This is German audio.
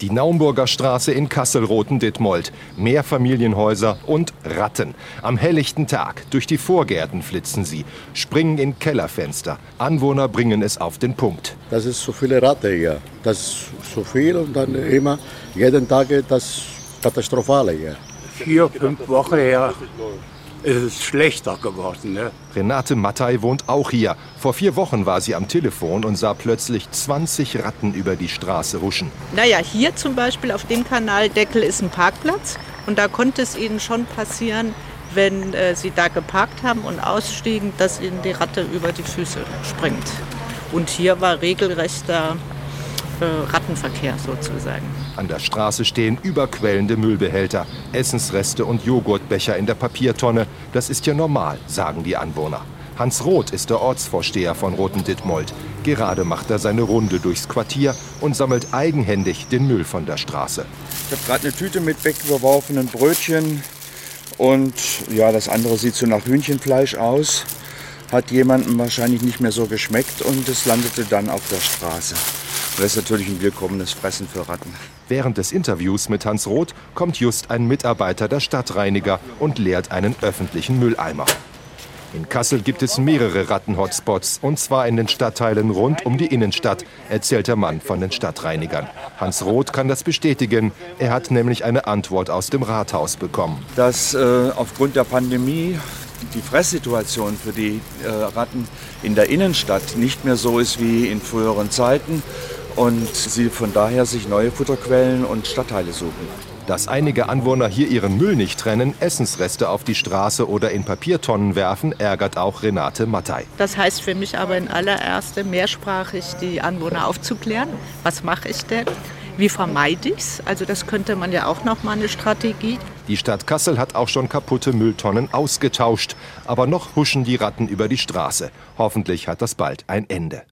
Die Naumburger Straße in Kassel-Roten-Dittmold. Mehrfamilienhäuser und Ratten. Am helllichten Tag. Durch die Vorgärten flitzen sie. Springen in Kellerfenster. Anwohner bringen es auf den Punkt. Das ist so viele Ratten hier. Das ist so viel und dann immer jeden Tag das Katastrophale hier. Vier, fünf Wochen her ist es schlechter geworden. Ne? Renate Mattei wohnt auch hier. Vor vier Wochen war sie am Telefon und sah plötzlich 20 Ratten über die Straße huschen. Naja, hier zum Beispiel auf dem Kanaldeckel ist ein Parkplatz. Und da konnte es ihnen schon passieren, wenn äh, sie da geparkt haben und ausstiegen, dass ihnen die Ratte über die Füße springt. Und hier war regelrechter Rattenverkehr sozusagen. An der Straße stehen überquellende Müllbehälter, Essensreste und Joghurtbecher in der Papiertonne. Das ist ja normal, sagen die Anwohner. Hans Roth ist der Ortsvorsteher von Roten Dittmold. Gerade macht er seine Runde durchs Quartier und sammelt eigenhändig den Müll von der Straße. Ich habe gerade eine Tüte mit weggeworfenen Brötchen und ja, das andere sieht so nach Hühnchenfleisch aus. Hat jemandem wahrscheinlich nicht mehr so geschmeckt und es landete dann auf der Straße. Das ist natürlich ein willkommenes Fressen für Ratten. Während des Interviews mit Hans Roth kommt just ein Mitarbeiter der Stadtreiniger und leert einen öffentlichen Mülleimer. In Kassel gibt es mehrere Ratten-Hotspots, und zwar in den Stadtteilen rund um die Innenstadt, erzählt der Mann von den Stadtreinigern. Hans Roth kann das bestätigen. Er hat nämlich eine Antwort aus dem Rathaus bekommen. Dass äh, aufgrund der Pandemie die Fresssituation für die äh, Ratten in der Innenstadt nicht mehr so ist wie in früheren Zeiten und sie von daher sich neue Futterquellen und Stadtteile suchen. Dass einige Anwohner hier ihren Müll nicht trennen, Essensreste auf die Straße oder in Papiertonnen werfen, ärgert auch Renate Mattei. Das heißt für mich aber in allererster mehrsprachig die Anwohner aufzuklären. Was mache ich denn? Wie vermeide ich es? Also das könnte man ja auch noch mal eine Strategie. Die Stadt Kassel hat auch schon kaputte Mülltonnen ausgetauscht. Aber noch huschen die Ratten über die Straße. Hoffentlich hat das bald ein Ende.